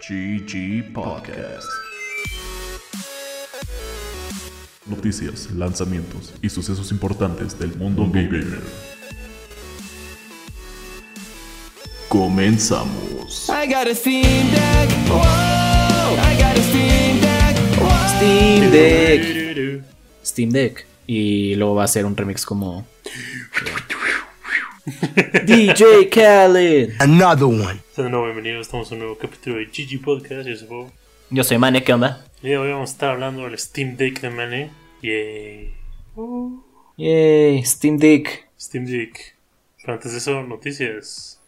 GG Podcast. Noticias, lanzamientos y sucesos importantes del mundo gamer. Comenzamos. I got a Steam Deck. Whoa, I got a Steam Deck. Whoa. Steam Deck. Steam Deck. Y luego va a ser un remix como. DJ Khaled. Another one. Nuevo bienvenidos, estamos en un nuevo capítulo de GG Podcast, yo soy Bob. Yo soy Mane, ¿qué onda? Y hoy vamos a estar hablando del Steam Deck de Mane. Yay. Yay, Steam Deck. Steam Deck. Pero antes de eso, noticias.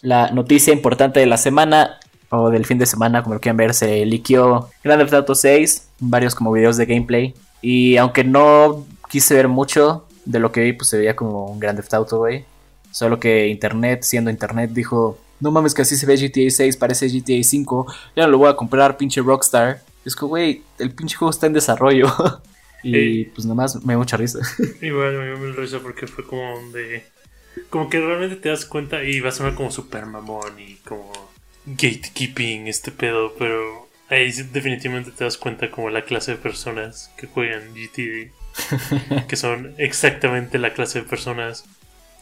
La noticia importante de la semana o del fin de semana, como lo quieran ver, se liqueó Grand Theft Auto 6, varios como videos de gameplay. Y aunque no quise ver mucho de lo que vi, pues se veía como un Grand Theft Auto, güey. Solo que Internet, siendo Internet, dijo, no mames que así se ve GTA 6, parece GTA 5, ya no lo voy a comprar, pinche Rockstar. Es que, güey, el pinche juego está en desarrollo. y pues nomás me da mucha risa. Igual me dio mil risa porque fue como de. Como que realmente te das cuenta y va a sonar como super mamón y como gatekeeping este pedo, pero ahí definitivamente te das cuenta como la clase de personas que juegan GTA, que son exactamente la clase de personas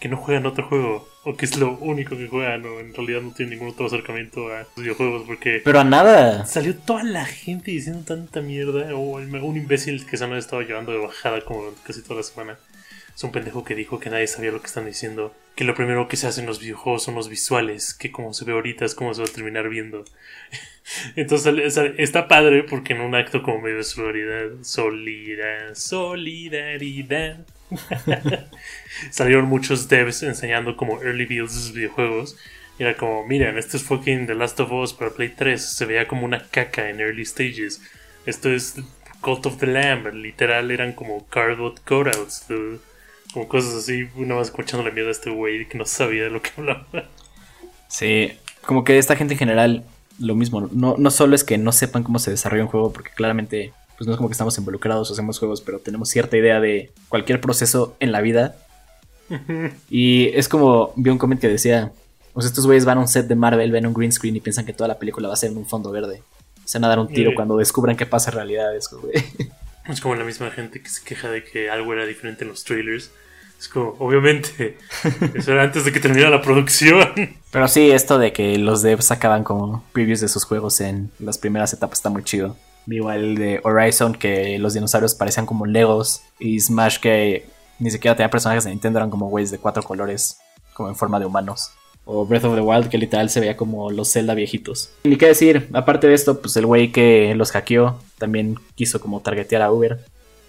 que no juegan otro juego o que es lo único que juegan o en realidad no tienen ningún otro acercamiento a los videojuegos porque Pero a nada. Salió toda la gente diciendo tanta mierda. O un imbécil que se nos estaba llevando de bajada como casi toda la semana. Es un pendejo que dijo que nadie sabía lo que están diciendo. Que lo primero que se hace en los videojuegos son los visuales. Que como se ve ahorita es como se va a terminar viendo. Entonces está padre porque en un acto como medio de solidaridad. Solida, solidaridad. Salieron muchos devs enseñando como early builds de sus videojuegos. Y era como, miren, esto es fucking The Last of Us para Play 3. Se veía como una caca en early stages. Esto es Cult of the Lamb. Literal eran como cutouts. dude. Como cosas así. Una más escuchando la mierda a este güey que no sabía de lo que hablaba. Sí, como que esta gente en general, lo mismo. No, no solo es que no sepan cómo se desarrolla un juego, porque claramente, pues no es como que estamos involucrados o hacemos juegos, pero tenemos cierta idea de cualquier proceso en la vida. y es como, vi un comment que decía, pues estos güeyes van a un set de Marvel, ven un green screen y piensan que toda la película va a ser en un fondo verde. Se van a dar un tiro Sí. cuando descubran qué pasa en realidad. Es como, güey. Es como la misma gente que se queja de que algo era diferente en los trailers. Es como, obviamente, eso era antes de que terminara la producción. Pero sí, esto de que los devs sacaban como previews de sus juegos en las primeras etapas está muy chido. Igual el de Horizon, que los dinosaurios parecían como Legos. Y Smash, que ni siquiera tenía personajes de Nintendo, eran como güeyes de cuatro colores, como en forma de humanos. O Breath of the Wild, que literal se veía como los Zelda viejitos. Ni qué decir, aparte de esto, pues el güey que los hackeó también quiso como targetear a Uber.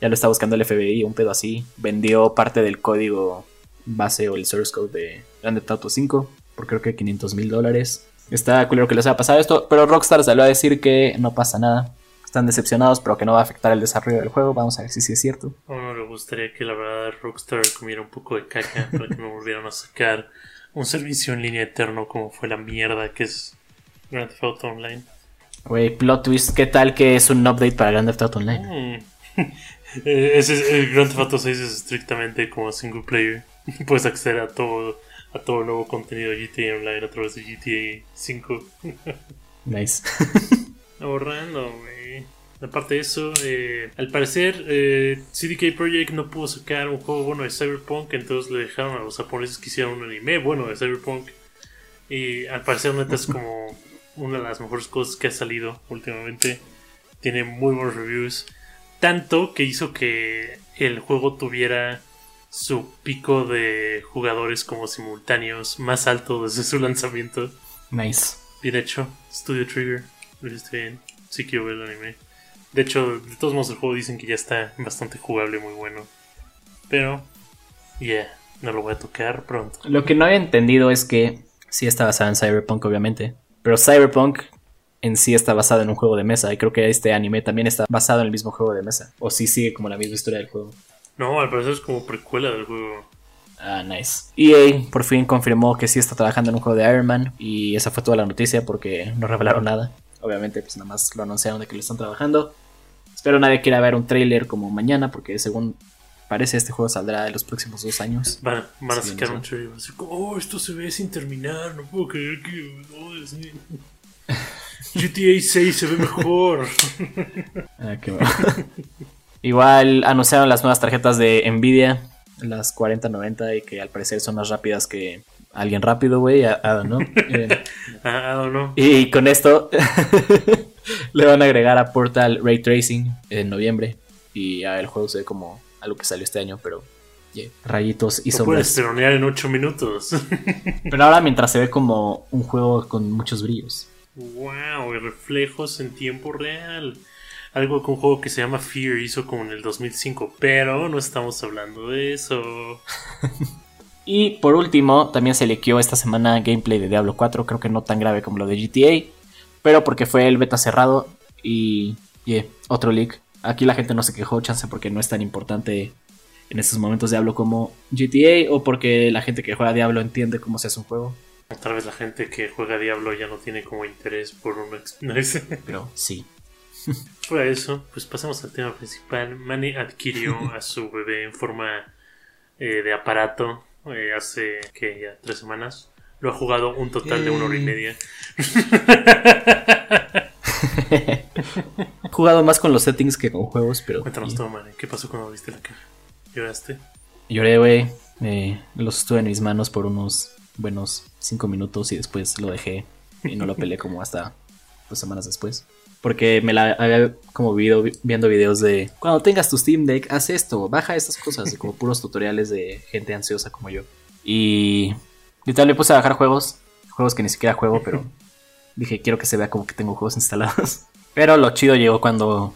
Ya lo está buscando el FBI, un pedo así. Vendió parte del código base o el source code de Grand Theft Auto 5 por creo que 500 mil dólares. Está culero que les haya pasado esto, pero Rockstar salió a decir que no pasa nada. Están decepcionados, pero que no va a afectar el desarrollo del juego. Vamos a ver si sí es cierto. A uno le gustaría que la verdad Rockstar comiera un poco de caca para que no volvieran a sacar un servicio en línea eterno como fue la mierda que es Grand Theft Auto Online. Güey, plot twist, ¿qué tal que es un update para Grand Theft Auto Online? Mm. Eh, ese es- el Grand Theft Auto 6 es estrictamente como single player. Puedes acceder a todo a todo el nuevo contenido de GTA Online a través de GTA 5. Nice. Ahorrando, güey. Aparte de eso, eh, al parecer eh, CDK Projekt no pudo sacar un juego bueno de Cyberpunk, entonces le dejaron a los japoneses que hicieran un anime bueno de Cyberpunk. Y al parecer neta es como una de las mejores cosas que ha salido últimamente. Tiene muy buenos reviews. Tanto que hizo que el juego tuviera su pico de jugadores como simultáneos más alto desde su lanzamiento. nice. Bien hecho, Studio Trigger. Hiciste bien. Sí quiero ver el anime. De hecho, de todos modos el juego dicen que ya está bastante jugable, muy bueno. Pero, yeah, no lo voy a tocar pronto. Lo que no había entendido es que sí está basado en Cyberpunk, obviamente. Pero Cyberpunk en sí está basado en un juego de mesa. Y creo que este anime también está basado en el mismo juego de mesa. O sí sigue como la misma historia del juego. No, al parecer es como precuela del juego. Ah, nice. EA por fin confirmó que sí está trabajando en un juego de Iron Man. Y esa fue toda la noticia porque no revelaron nada. Obviamente, pues nada más lo anunciaron de que lo están trabajando. Espero nadie quiera ver un trailer como mañana. Porque según parece, este juego saldrá en los próximos dos años. Van, van a sacar un trailer. y va a como, oh, esto se ve sin terminar. No puedo creer que. oh, Dios mío". GTA 6 se ve mejor. Ah, qué bueno. Igual anunciaron las nuevas tarjetas de Nvidia, las 4090, y que al parecer son más rápidas que alguien rápido, güey. I, I don't know. Eh, I don't know. y con esto le van a agregar a Portal Ray Tracing en noviembre. Y ya el juego se ve como algo que salió este año, pero yeah, rayitos y Lo puedes sombras. peronear en 8 minutos. Pero ahora mientras se ve como un juego con muchos brillos. wow, y reflejos en tiempo real. Algo que un juego que se llama Fear hizo como en el 2005, pero no estamos hablando de eso. Y por último, también se lequeó esta semana gameplay de Diablo 4, creo que no tan grave como lo de GTA, pero porque fue el beta cerrado y yeah, otro leak. Aquí la gente no se quejó, chance porque no es tan importante en estos momentos Diablo como GTA o porque la gente que juega Diablo entiende cómo se hace un juego. Tal vez la gente que juega Diablo ya no tiene como interés por un... Pero sí. Fuera de eso, pues pasamos al tema principal. Manny adquirió a su bebé en forma eh, de aparato eh, hace que ya tres semanas. Lo ha jugado un total de una hora y media. He jugado más con los settings que con juegos, pero Cuéntanos todo, Manny. ¿Qué pasó cuando viste la caja? ¿Lloraste? lloré, güey. Eh, los estuve en mis manos por unos buenos 5 minutos y después lo dejé y no lo peleé como hasta dos semanas después. Porque me la había como vivido viendo videos de cuando tengas tu Steam Deck, haz esto, baja estas cosas, y como puros tutoriales de gente ansiosa como yo. Y literal me puse a bajar juegos, juegos que ni siquiera juego, pero dije quiero que se vea como que tengo juegos instalados. Pero lo chido llegó cuando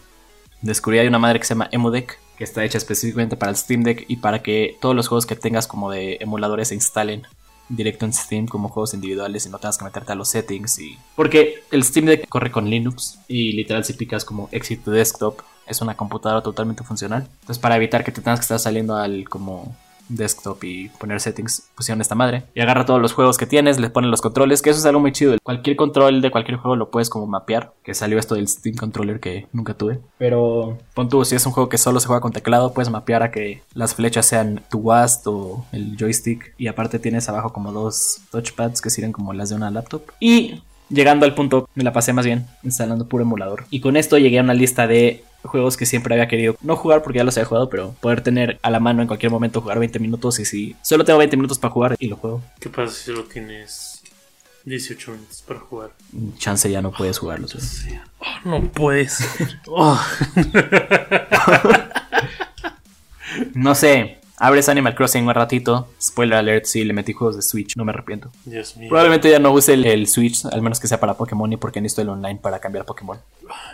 descubrí hay una madre que se llama EmuDeck, que está hecha específicamente para el Steam Deck y para que todos los juegos que tengas como de emuladores se instalen directo en Steam como juegos individuales y no tengas que meterte a los settings y porque el Steam Deck corre con Linux y literal si picas como exit to desktop es una computadora totalmente funcional. Entonces para evitar que te tengas que estar saliendo al como desktop y poner settings, pusieron esta madre. Y agarra todos los juegos que tienes, les ponen los controles, que eso es algo muy chido. Cualquier control de cualquier juego lo puedes como mapear, que salió esto del Steam Controller que nunca tuve. Pero pon tú, si es un juego que solo se juega con teclado, puedes mapear a que las flechas sean tu WASD o el joystick. Y aparte tienes abajo como dos touchpads que sirven como las de una laptop. Y llegando al punto, me la pasé más bien instalando puro emulador. Y con esto llegué a una lista de juegos que siempre había querido no jugar porque ya los había jugado, pero poder tener a la mano en cualquier momento jugar 20 minutos y si solo tengo 20 minutos para jugar y lo juego, ¿Qué pasa si solo tienes 18 minutos para jugar? chance ya no puedes jugarlos. Oh, no puedes. No sé, abres Animal Crossing un ratito, spoiler alert, si le metí juegos de Switch, no me arrepiento. Dios mío. Probablemente ya no use el, el Switch, al menos que sea para Pokémon y porque necesito el online para cambiar Pokémon.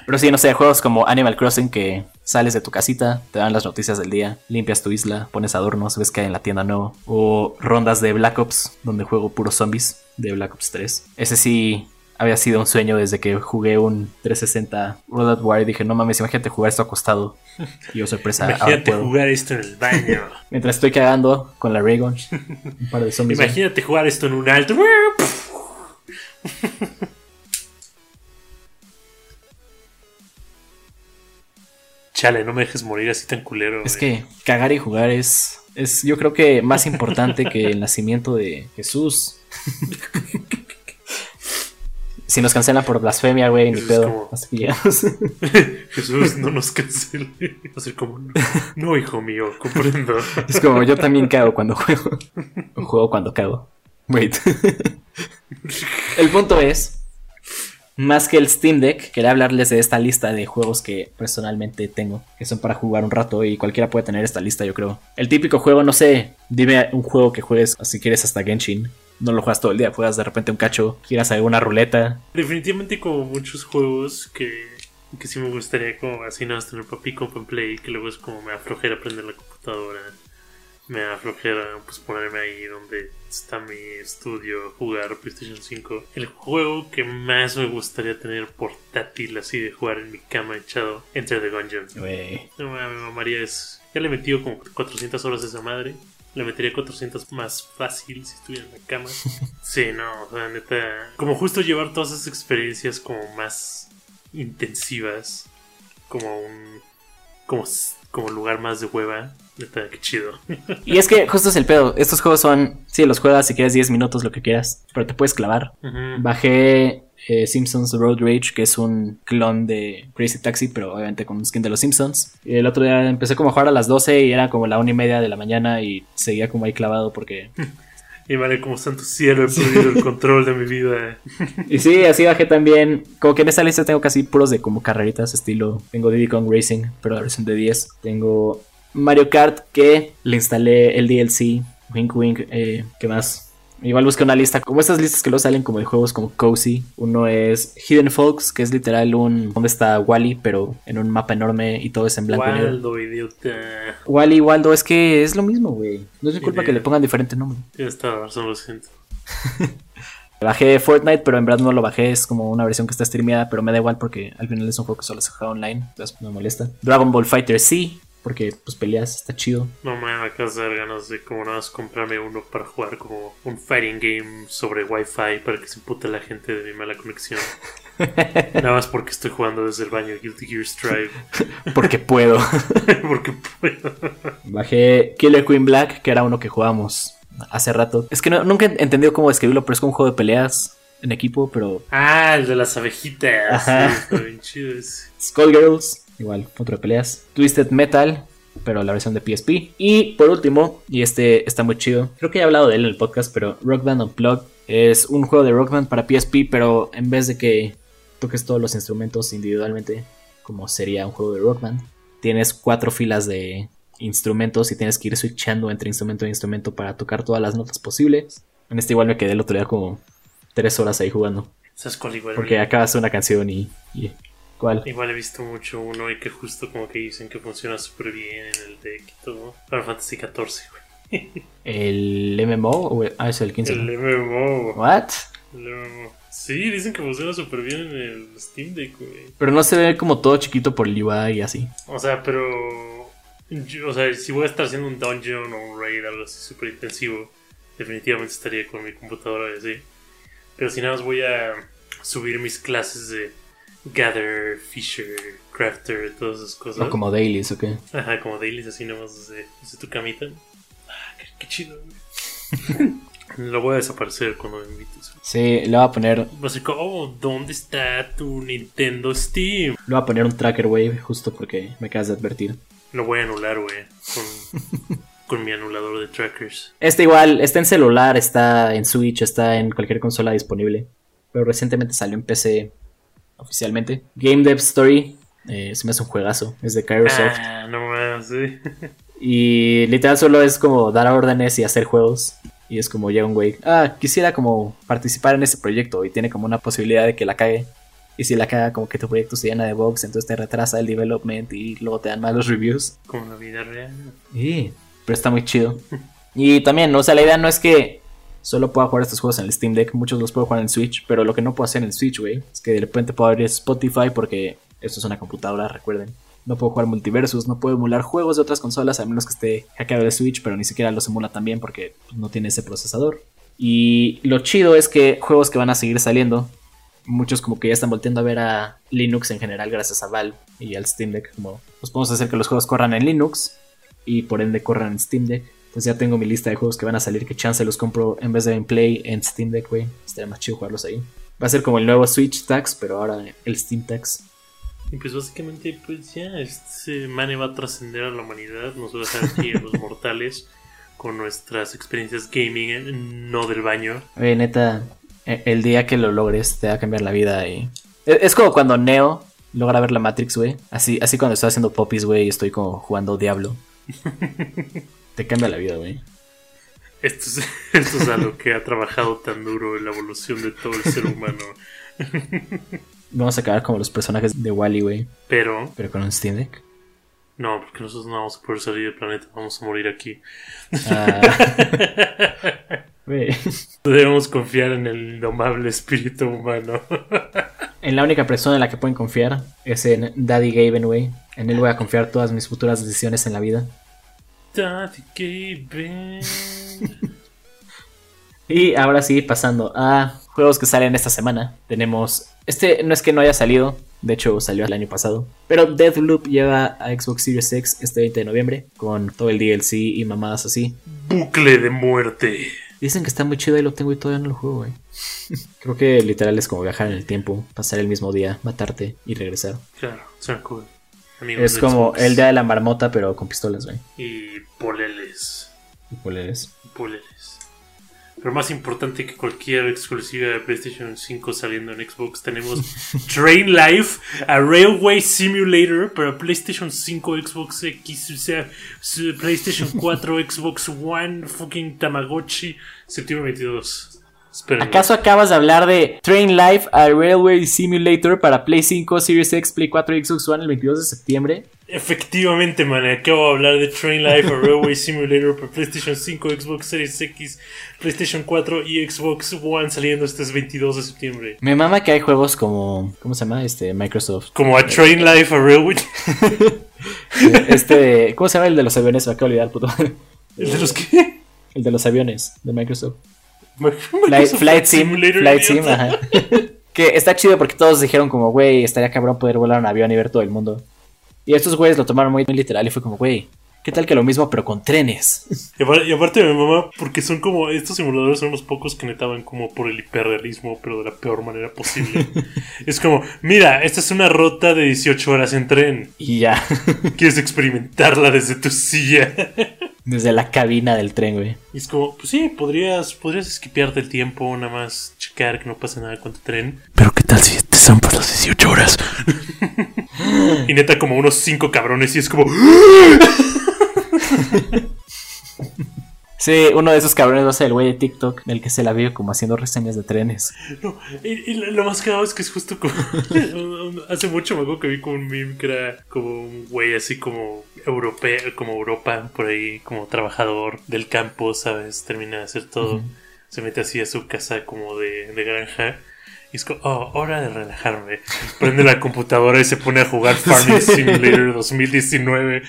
Pero sí, no sé, juegos como Animal Crossing que sales de tu casita, te dan las noticias del día, limpias tu isla, pones adornos, ves que hay en la tienda nuevo. O rondas de Black Ops, donde juego puros zombies de Black Ops 3. Ese sí había sido un sueño desde que jugué un 360 World at War y dije, no mames, imagínate jugar esto acostado. Y yo sorpresa, Imagínate jugar esto en el baño. Mientras estoy cagando con la Raygun, un par de zombies. Imagínate jugar esto en un alto. Chale, no me dejes morir así tan culero. Es güey. que cagar y jugar es, es yo creo que más importante que el nacimiento de Jesús. si nos cancelan por blasfemia, güey, ni pedo. como- Hasta que llegamos. Jesús, no nos cancele. Como, no, no, hijo mío, comprendo. es como yo también cago cuando juego. O juego cuando cago. Wait. el punto es, más que el Steam Deck, quería hablarles de esta lista de juegos que personalmente tengo, que son para jugar un rato y cualquiera puede tener esta lista, yo creo. El típico juego, no sé, dime un juego que juegues, si quieres hasta Genshin. No lo juegas todo el día, juegas de repente un cacho, giras alguna ruleta. Definitivamente como muchos juegos que, que sí me gustaría como así nada más tener up and play, que luego es como me aflojera prender la computadora, me aflojera pues ponerme ahí donde está mi estudio, jugar PlayStation 5. El juego que más me gustaría tener portátil así de jugar en mi cama echado, Enter the Gungeon. No mames, mamaría es. Ya le he metido como 400 horas a esa madre. Le metería 400 más fácil si estuviera en la cama. Sí, no, o sea, neta. Como justo llevar todas esas experiencias como más intensivas. Como un. Como, como lugar más de hueva. Neta, qué chido. Y es que justo es el pedo. Estos juegos son, sí, los juegas si quieres 10 minutos, lo que quieras, pero te puedes clavar. Bajé eh, Simpsons Road Rage, que es un clon de Crazy Taxi, pero obviamente con un skin de los Simpsons. Y el otro día empecé como a jugar a las 12 y era como la una y media de la mañana y seguía como ahí clavado porque... Y vale, como santo cielo, he perdido el control de mi vida. Y sí, así bajé también. Como que en esta lista tengo casi puros de como carreritas estilo. Tengo Diddy Kong Racing, pero la versión de 10. Tengo Mario Kart que le instalé el DLC. Wink Wink. Eh, ¿Qué más? Igual busqué una lista, como estas listas que luego salen como de juegos como Cozy. Uno es Hidden Folks, que es literal un... ¿Dónde está Wally? Pero en un mapa enorme y todo es en blanco y negro. Waldo, idiota. Wally, Waldo, es que es lo mismo, güey. No es mi culpa que le pongan diferente nombre. Ya está, razón, lo siento. Bajé Fortnite, pero en verdad no lo bajé. Es como una versión que está streameada, pero me da igual porque al final es un juego que solo se juega online. Entonces no me molesta. Dragon Ball Fighter sí, porque pues peleas, está chido. No me acabas de dar ganas de como nada más comprarme uno para jugar como un fighting game sobre wifi para que se impute la gente de mi mala conexión. nada más porque estoy jugando desde el baño de Guilty Gear Strive. Porque puedo. porque puedo. Bajé Killer Queen Black, que era uno que jugábamos hace rato. Es que no- nunca he entendido cómo describirlo, pero es como un juego de peleas en equipo, pero Ah, el de las abejitas. Ajá. Sí, está bien chido ese. Skullgirls, igual, otro de peleas. Twisted Metal, pero la versión de PSP. Y por último, y este está muy chido, creo que he hablado de él en el podcast, pero Rock Band Unplugged es un juego de Rock Band para PSP, pero en vez de que toques todos los instrumentos individualmente, como sería un juego de Rock Band, tienes cuatro filas de instrumentos y tienes que ir switchando entre instrumento e instrumento para tocar todas las notas posibles. En este igual me quedé el otro día como tres horas ahí jugando, porque acabas una canción y... y ¿Cuál? Igual he visto mucho uno y que justo como que dicen que funciona súper bien en el deck y todo. Final Fantasy XIV, güey. ¿El MMO? o el- Ah, es el 15. El MMO. ¿What? El MMO. Sí, dicen que funciona súper bien en el Steam Deck, güey. Pero no se ve como todo chiquito por el UI y así. O sea, pero. yo- o sea, si voy a estar haciendo un dungeon o un raid, algo así súper intensivo, definitivamente estaría con mi computadora y así. Pero si nada más voy a subir mis clases de Gather, Fisher, Crafter, todas esas cosas. No como dailies, ¿ok? Ajá, como dailies así nomás desde, desde tu camita. Ah, qué, qué chido, güey. Lo voy a desaparecer cuando me invites. Sí, le voy a poner, le Va a ser como, oh, ¿dónde está tu Nintendo Steam? voy a poner un tracker wave justo porque me acabas de advertir. Lo voy a anular, güey, con, con mi anulador de trackers. Este igual, está en celular, está en Switch, está en cualquier consola disponible. Pero recientemente salió en PC oficialmente. Game Dev Story, eh, se me hace un juegazo, es de Kairosoft. Ah, no más, sí. Y literal solo es como dar órdenes y hacer juegos. Y es como llega un güey, ah, quisiera como participar en ese proyecto y tiene como una posibilidad de que la cague. Y si la caga, como que tu proyecto se llena de bugs, entonces te retrasa el development y luego te dan malos reviews. Como la vida real. Y, pero está muy chido. Y también, o sea, la idea no es que solo pueda jugar estos juegos en el Steam Deck, muchos los puedo jugar en Switch, pero lo que no puedo hacer en el Switch, güey, es que de repente puedo abrir Spotify porque esto es una computadora, recuerden. No puedo jugar multiversus, no puedo emular juegos de otras consolas a menos que esté hackeado de Switch, pero ni siquiera los emula también porque no tiene ese procesador. Y lo chido es que juegos que van a seguir saliendo, muchos como que ya están volteando a ver a Linux en general gracias a Valve y al Steam Deck, como pues podemos hacer que los juegos corran en Linux y por ende corran en Steam Deck. Pues ya tengo mi lista de juegos que van a salir que chance los compro en vez de en Play en Steam Deck, güey. Estaría más chido jugarlos ahí. Va a ser como el nuevo Switch Tax, pero ahora el Steam Tax. Y pues básicamente, pues ya, este mane va a trascender a la humanidad, nos va a a los mortales con nuestras experiencias gaming, no del baño. Oye, neta, e- el día que lo logres te va a cambiar la vida y... e- Es como cuando Neo logra ver la Matrix, güey. Así, así cuando estoy haciendo popis, güey, y estoy como jugando Diablo. te cambia la vida, güey. Esto es, esto es a lo que ha trabajado tan duro en la evolución de todo el ser humano. Vamos a acabar como los personajes de Wally, güey. Pero, Pero con un Steam Deck. no, porque nosotros no vamos a poder salir del planeta, vamos a morir aquí. Ah. Debemos confiar en el indomable espíritu humano. En la única persona en la que pueden confiar es en Daddy Gaben, güey. En él voy a confiar todas mis futuras decisiones en la vida. Y ahora sí, pasando a juegos que salen esta semana. Tenemos. Este no es que no haya salido, de hecho salió el año pasado. Pero Deathloop llega a Xbox Series X este 20 de noviembre. Con todo el DLC y mamadas así. Bucle de muerte. Dicen que está muy chido y lo tengo y todavía no lo juego, güey. Creo que literal es como viajar en el tiempo, pasar el mismo día, matarte y regresar. Claro, suena cool. Amigos Es como Xbox. el día de la marmota, pero con pistolas, güey. Y poleles. ¿Y cuál eres? Poleles. Pero más importante que cualquier exclusiva de PlayStation 5 saliendo en Xbox, tenemos Train Life, a Railway Simulator para PlayStation 5, Xbox X, o sea, PlayStation 4, Xbox One, fucking Tamagotchi, septiembre 22. ¿Acaso acabas de hablar de Train Life a Railway Simulator para Play 5, Series X, Play 4 y Xbox One el 22 de septiembre? Efectivamente, man, acabo de hablar de Train Life, a Railway Simulator para PlayStation 5, Xbox Series X, PlayStation 4 y Xbox One saliendo este 22 de septiembre. Me mama que hay juegos como. ¿Cómo se llama? Este, Microsoft. Como a Train Life, a Railway. Este. ¿Cómo se llama el de los aviones? Me acabo de olvidar, puto. ¿El de los qué? El de los aviones de Microsoft. Flight, Flight Sim. Simulator, Flight Sim, ajá. que está chido porque todos dijeron como, güey, estaría cabrón poder volar un avión y ver todo el mundo. Y estos güeyes lo tomaron muy, muy literal y fue como, güey, ¿qué tal que lo mismo pero con trenes? Y aparte, y aparte mi mamá, porque son como, estos simuladores son unos pocos que neta van como por el hiperrealismo, pero de la peor manera posible. es como, mira, esta es una ruta de 18 horas en tren. Y ya, ¿Quieres experimentarla desde tu silla? desde la cabina del tren, güey. Y es como, pues sí, podrías, podrías esquipearte el tiempo, nada más checar que no pasa nada con tu tren. Pero ¿qué tal si te zampas las 18 horas? y neta como unos 5 cabrones y es como... Sí, uno de esos cabrones va a ser el güey de TikTok, el que se la vio como haciendo reseñas de trenes. No, y, y lo más cagado es que es justo como. hace mucho me acuerdo que vi como un meme que era como un güey así como europeo, como Europa, por ahí, como trabajador del campo, ¿sabes? Termina de hacer todo. Se mete así a su casa como de, de granja. Y es como, oh, hora de relajarme. Prende la computadora y se pone a jugar Farming Simulator 2019.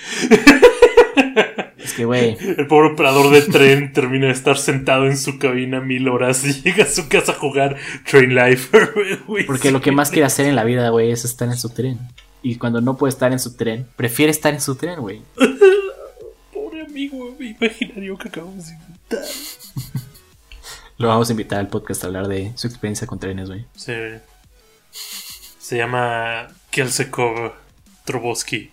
Es que, güey, El pobre operador de tren termina de estar sentado en su cabina mil horas y llega a su casa a jugar Train Life. porque lo que más quiere hacer en la vida, güey, es estar en su tren. Y cuando no puede estar en su tren, prefiere estar en su tren, güey. Pobre amigo imaginario que acabamos de inventar. Lo vamos a invitar al podcast a hablar de su experiencia con trenes, güey. Se, se llama Kelsekov Trubosky.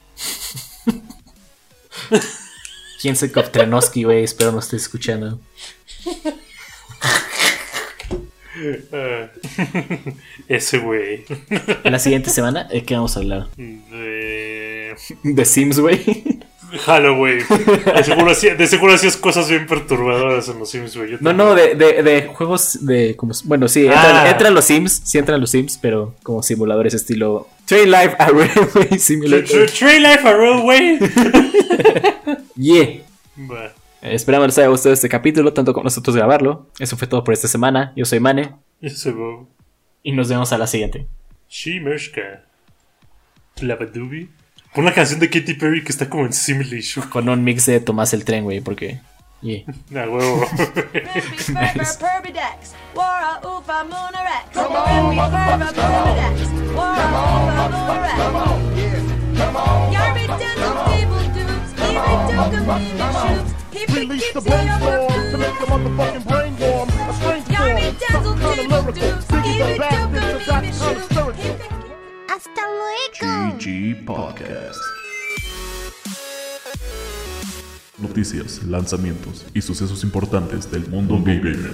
Jensekov Trenoski, güey, espero no estés escuchando. Ese güey. La siguiente semana, ¿de qué vamos a hablar? De De Sims, güey. Halloween. De seguro, hacía- de seguro hacías cosas bien perturbadoras en los Sims, güey. No, no, de, de, de juegos de. Como, bueno, sí, entran, Ah. entran los Sims, sí entran los Sims, pero como simuladores estilo Train Life a Railway Simulator. Train Life a Real Way. Yeah. Esperamos les haya gustado este capítulo, tanto como nosotros grabarlo. Eso fue todo por esta semana. Yo soy Mane Ese Bob. y nos vemos a la siguiente. Shimeshka. Labadubi. Pon la canción de Katy Perry que está como en Simulation. Con un mix de Tomás el tren, güey, porque. Yeah. Ah, huevo. Nice. Hasta luego. GG Podcast. Noticias, lanzamientos y sucesos importantes del mundo gamer.